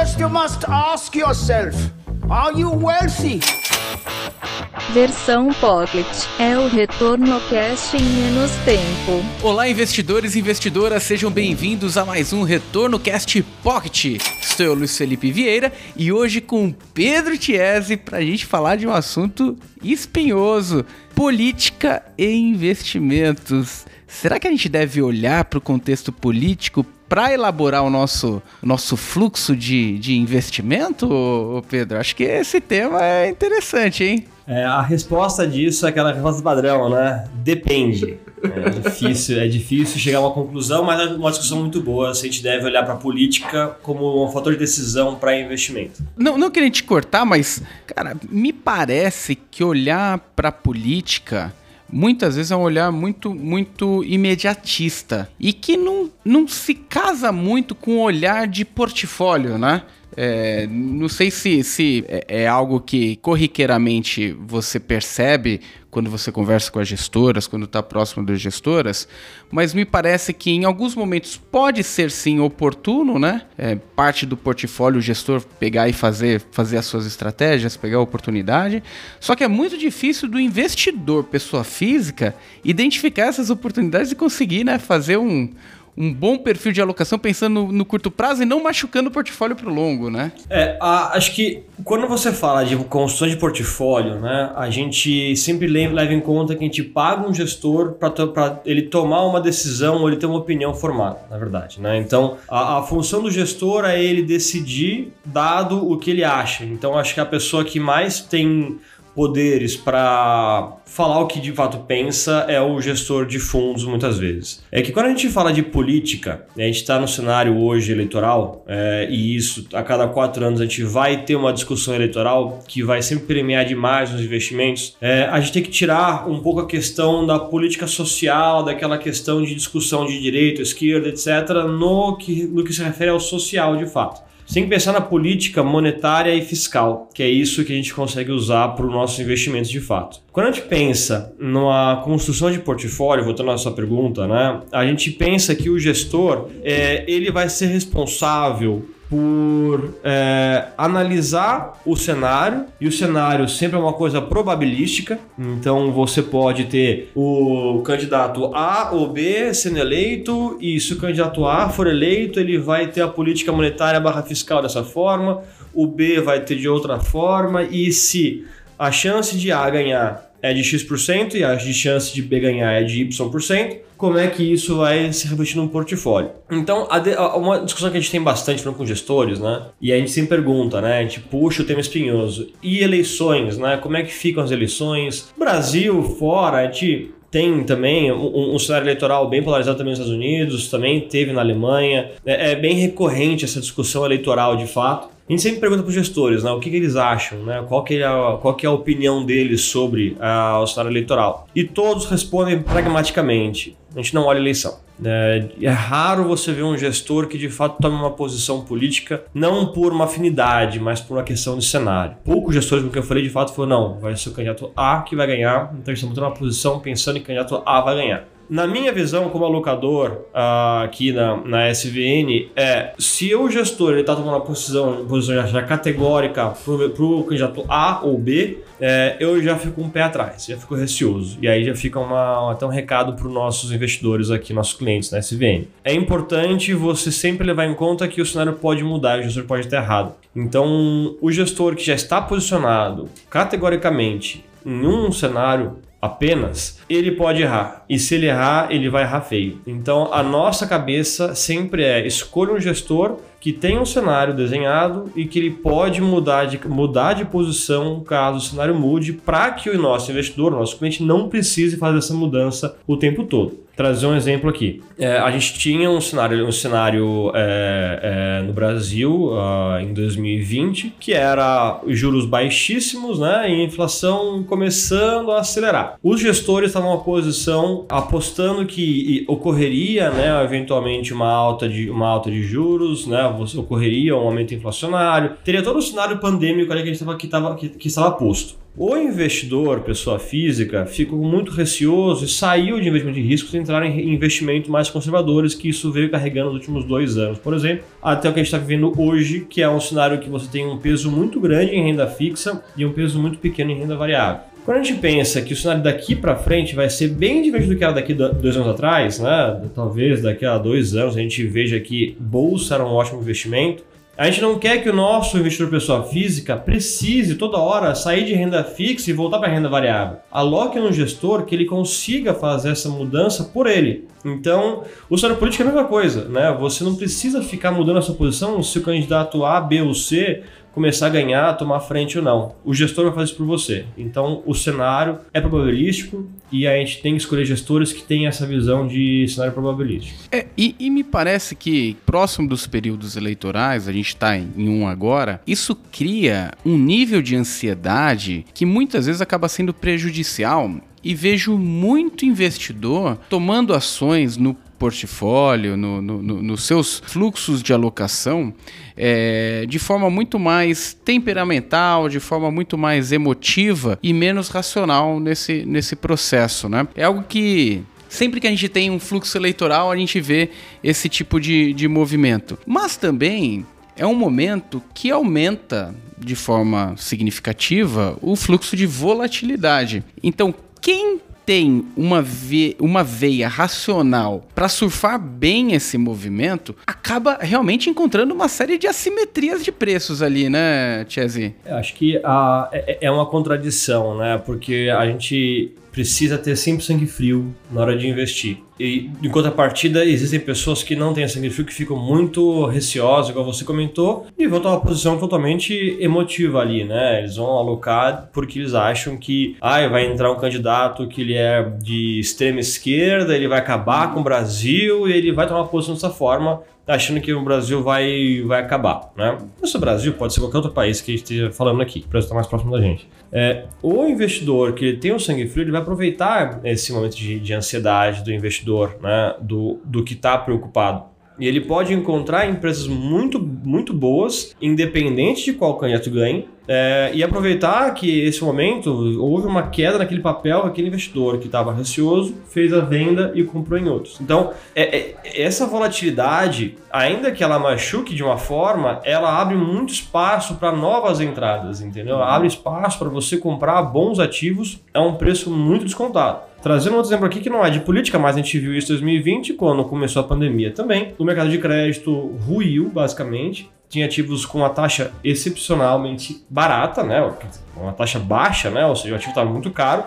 First, you must ask yourself Are you wealthy? Versão Pocket é o retorno cast em menos tempo. Olá, investidores e investidoras, sejam bem-vindos a mais um Retorno Cast Pocket. Estou eu, Luiz Felipe Vieira, e hoje com Pedro Tiese para a gente falar de um assunto espinhoso: política e investimentos. Será que a gente deve olhar para o contexto político para elaborar o nosso, nosso fluxo de, de investimento, Pedro? Acho que esse tema é interessante, hein? É, a resposta disso é aquela resposta padrão, né? Depende. É difícil, é difícil chegar a uma conclusão, mas é uma discussão muito boa se a gente deve olhar para a política como um fator de decisão para investimento. Não, não queria te cortar, mas, cara, me parece que olhar para a política muitas vezes é um olhar muito, muito imediatista e que não, não se casa muito com o olhar de portfólio, né? É, não sei se, se é, é algo que corriqueiramente você percebe quando você conversa com as gestoras, quando está próximo das gestoras, mas me parece que em alguns momentos pode ser sim oportuno, né? É, parte do portfólio o gestor pegar e fazer, fazer as suas estratégias, pegar a oportunidade. Só que é muito difícil do investidor, pessoa física, identificar essas oportunidades e conseguir né, fazer um um bom perfil de alocação pensando no, no curto prazo e não machucando o portfólio para o longo, né? É, a, acho que quando você fala de construção de portfólio, né, a gente sempre leva, leva em conta que a gente paga um gestor para ele tomar uma decisão ou ele ter uma opinião formada, na verdade, né? Então, a, a função do gestor é ele decidir dado o que ele acha. Então, acho que a pessoa que mais tem poderes para falar o que de fato pensa é o gestor de fundos muitas vezes. É que quando a gente fala de política, a gente está no cenário hoje eleitoral é, e isso a cada quatro anos a gente vai ter uma discussão eleitoral que vai sempre premiar demais os investimentos. É, a gente tem que tirar um pouco a questão da política social, daquela questão de discussão de direita, esquerda, etc., no que, no que se refere ao social de fato. Você tem que pensar na política monetária e fiscal, que é isso que a gente consegue usar para os nossos investimentos de fato. Quando a gente pensa numa construção de portfólio, voltando à sua pergunta, né, a gente pensa que o gestor é, ele vai ser responsável por é, analisar o cenário, e o cenário sempre é uma coisa probabilística, então você pode ter o candidato A ou B sendo eleito, e se o candidato A for eleito, ele vai ter a política monetária barra fiscal dessa forma, o B vai ter de outra forma, e se a chance de A ganhar é de X% e a chance de B ganhar é de Y%, como é que isso vai se refletir no portfólio? Então, de, uma discussão que a gente tem bastante com gestores, né? E a gente sempre pergunta, né? A gente puxa o tema espinhoso. E eleições, né? Como é que ficam as eleições? Brasil, fora, a gente tem também um, um, cenário eleitoral bem polarizado também nos Estados Unidos, também teve na Alemanha. É, é bem recorrente essa discussão eleitoral de fato. A gente sempre pergunta para os gestores né, o que, que, eles acham, né, qual, que é a, qual que é a opinião deles sobre a, o cenário eleitoral. E todos respondem pragmaticamente: a gente não olha eleição. É, é, raro você ver um gestor que de fato tome uma posição política, não por uma afinidade, mas por uma questão de cenário. Poucos gestores com que eu falei de fato falaram: não, vai ser o candidato A que vai ganhar, então estão tomando uma posição pensando que o candidato A vai ganhar. Na minha visão, como alocador uh, aqui na, na SVN, é se o gestor está tomando uma posição, posição já categórica para o candidato A ou B, é, eu já fico um pé atrás, já fico receoso. E aí já fica uma, até um recado para os nossos investidores aqui, nossos clientes na SVN. É importante você sempre levar em conta que o cenário pode mudar, o gestor pode estar errado. Então, o gestor que já está posicionado categoricamente em um cenário apenas, ele pode errar. E se ele errar, ele vai errar feio. Então, a nossa cabeça sempre é escolha um gestor que tem um cenário desenhado e que ele pode mudar de, mudar de posição caso o cenário mude, para que o nosso investidor, o nosso cliente, não precise fazer essa mudança o tempo todo trazer um exemplo aqui. É, a gente tinha um cenário, um cenário é, é, no Brasil uh, em 2020 que era juros baixíssimos, né, e inflação começando a acelerar. Os gestores estavam na posição apostando que ocorreria, né, eventualmente uma alta de uma alta de juros, né, ocorreria um aumento inflacionário, teria todo o cenário pandêmico ali que, tava, que, que, que estava posto. O investidor, pessoa física, ficou muito receoso e saiu de investimento de riscos e entraram em investimentos mais conservadores, que isso veio carregando nos últimos dois anos, por exemplo, até o que a gente está vivendo hoje, que é um cenário que você tem um peso muito grande em renda fixa e um peso muito pequeno em renda variável. Quando a gente pensa que o cenário daqui para frente vai ser bem diferente do que era daqui dois anos atrás, né? Talvez daqui a dois anos a gente veja que bolsa era um ótimo investimento. A gente não quer que o nosso investidor pessoa física precise toda hora sair de renda fixa e voltar para renda variável. Aloque no gestor que ele consiga fazer essa mudança por ele. Então, o cenário político é a mesma coisa, né? Você não precisa ficar mudando a sua posição se o candidato A, B ou C começar a ganhar, tomar frente ou não. O gestor vai fazer isso por você. Então, o cenário é probabilístico e a gente tem que escolher gestores que têm essa visão de cenário probabilístico. É, e, e me parece que próximo dos períodos eleitorais, a gente está em, em um agora, isso cria um nível de ansiedade que muitas vezes acaba sendo prejudicial e vejo muito investidor tomando ações no portfólio, no, no, no, nos seus fluxos de alocação, é, de forma muito mais temperamental, de forma muito mais emotiva e menos racional nesse, nesse processo. Né? É algo que sempre que a gente tem um fluxo eleitoral, a gente vê esse tipo de, de movimento. Mas também é um momento que aumenta de forma significativa o fluxo de volatilidade. Então, quem tem uma, ve uma veia racional para surfar bem esse movimento, acaba realmente encontrando uma série de assimetrias de preços ali, né, Chesy? Eu acho que a, é, é uma contradição, né? Porque a gente precisa ter sempre sangue frio na hora de investir. E em contrapartida, existem pessoas que não têm sangue frio, que ficam muito receosas, igual você comentou, e vão tomar uma posição totalmente emotiva ali, né? Eles vão alocar porque eles acham que ah, vai entrar um candidato que ele é de extrema esquerda, ele vai acabar com o Brasil e ele vai tomar uma posição dessa forma achando que o Brasil vai, vai acabar, né? Mas o Brasil pode ser qualquer outro país que esteja falando aqui, o Brasil está mais próximo da gente. É, o investidor que tem o sangue frio, ele vai aproveitar esse momento de, de ansiedade do investidor, né? Do, do que está preocupado. E ele pode encontrar empresas muito, muito boas, independente de qual candidato ganhe, é, e aproveitar que esse momento houve uma queda naquele papel, aquele investidor que estava receoso fez a venda e comprou em outros. Então, é, é, essa volatilidade, ainda que ela machuque de uma forma, ela abre muito espaço para novas entradas, entendeu? Uhum. Abre espaço para você comprar bons ativos a um preço muito descontado. Trazendo outro exemplo aqui que não é de política, mas a gente viu isso em 2020, quando começou a pandemia também. O mercado de crédito ruiu, basicamente tinha ativos com uma taxa excepcionalmente barata, né? Uma taxa baixa, né? Ou seja, o ativo estava muito caro.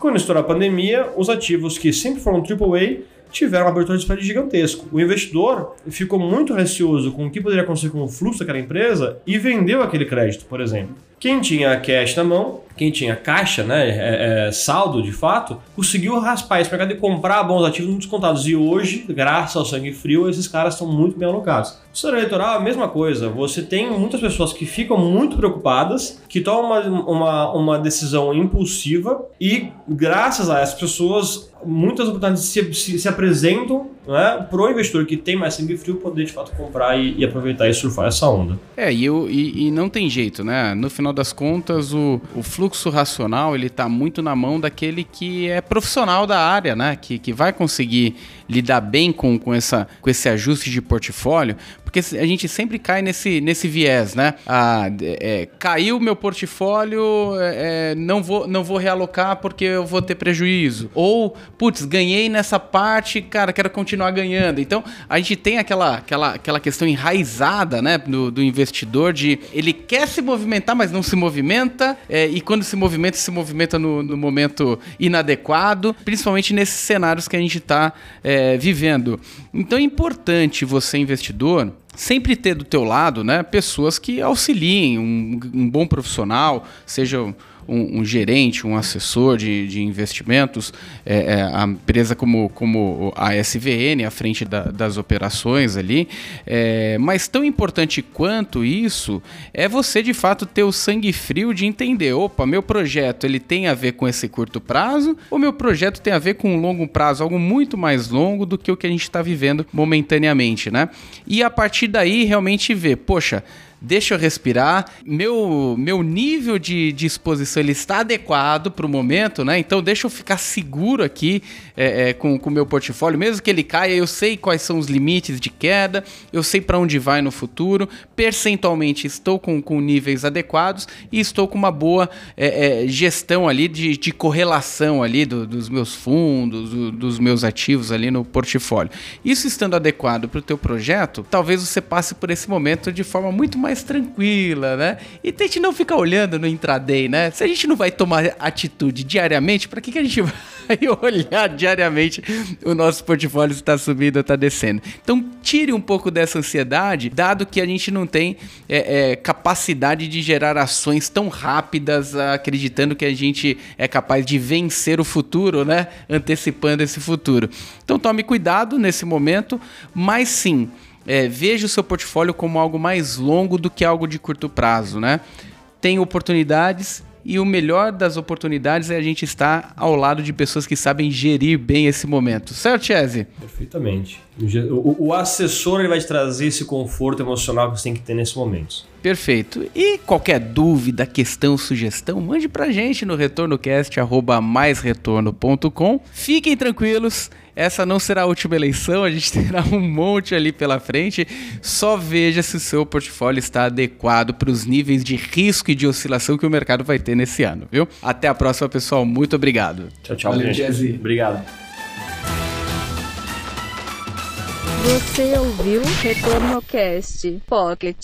Quando estourou a pandemia, os ativos que sempre foram AAA tiveram uma abertura de spread gigantesco. O investidor ficou muito receoso com o que poderia acontecer com o fluxo daquela empresa e vendeu aquele crédito, por exemplo. Quem tinha cash na mão, quem tinha caixa, né, é, é, saldo de fato, conseguiu raspar esse mercado e comprar bons ativos muito descontados. E hoje, graças ao sangue frio, esses caras estão muito bem alocados. No cenário eleitoral, a mesma coisa. Você tem muitas pessoas que ficam muito preocupadas, que tomam uma, uma, uma decisão impulsiva e, graças a essas pessoas, muitas oportunidades se, se, se apresentam né, para o investidor que tem mais sangue frio poder de fato comprar e, e aproveitar e surfar essa onda. É, e, eu, e, e, não tem jeito, né? No final das contas, o, o fluxo racional ele está muito na mão daquele que é profissional da área, né? Que, que vai conseguir lidar bem com, com, essa, com esse ajuste de portfólio, porque a gente sempre cai nesse, nesse viés, né? Ah, é, caiu meu portfólio, é, é, não, vou, não vou realocar porque eu vou ter prejuízo. Ou, putz, ganhei nessa parte, cara, quero continuar ganhando. Então, a gente tem aquela, aquela, aquela questão enraizada, né, do, do investidor de ele quer se movimentar, mas não se movimenta, é, e quando se movimenta, se movimenta no, no momento inadequado, principalmente nesses cenários que a gente está é, vivendo. Então, é importante você, investidor, sempre ter do teu lado, né, pessoas que auxiliem, um, um bom profissional, seja um, um gerente, um assessor de, de investimentos, é, é, a empresa como, como a SVN à frente da, das operações ali. É, mas tão importante quanto isso é você de fato ter o sangue frio de entender, opa, meu projeto ele tem a ver com esse curto prazo ou meu projeto tem a ver com um longo prazo, algo muito mais longo do que o que a gente está vivendo momentaneamente, né? E a partir daí realmente ver, poxa, deixa eu respirar. Meu, meu nível de, de exposição ele está adequado para o momento, né? Então deixa eu ficar seguro aqui é, é, com o meu portfólio, mesmo que ele caia, eu sei quais são os limites de queda, eu sei para onde vai no futuro. Percentualmente estou com, com níveis adequados e estou com uma boa é, é gestão ali de, de correlação ali do, dos meus fundos, do, dos meus ativos ali no portfólio. Isso estando adequado para o teu projeto, talvez você passe por esse momento de forma muito mais mais tranquila, né? E tente não ficar olhando no intraday, né? Se a gente não vai tomar atitude diariamente, para que, que a gente vai olhar diariamente o nosso portfólio está subindo ou está descendo? Então, tire um pouco dessa ansiedade, dado que a gente não tem é, é, capacidade de gerar ações tão rápidas, acreditando que a gente é capaz de vencer o futuro, né? Antecipando esse futuro. Então, tome cuidado nesse momento, mas sim é, veja o seu portfólio como algo mais longo do que algo de curto prazo, né? Tem oportunidades e o melhor das oportunidades é a gente estar ao lado de pessoas que sabem gerir bem esse momento. Certo, Chese? Perfeitamente. O, o, assessor ele vai te trazer esse conforto emocional que você tem que ter nesse momento. Perfeito. E qualquer dúvida, questão, sugestão, mande pra gente no retornocast@maisretorno.com. Fiquem tranquilos essa não será a última eleição, a gente terá um monte ali pela frente. Só veja se o seu portfólio está adequado para os níveis de risco e de oscilação que o mercado vai ter nesse ano, viu? Até a próxima, pessoal. Muito obrigado. Tchau, tchau, Valeu, gente. Obrigado. Você ouviu Retorno Cast Pocket.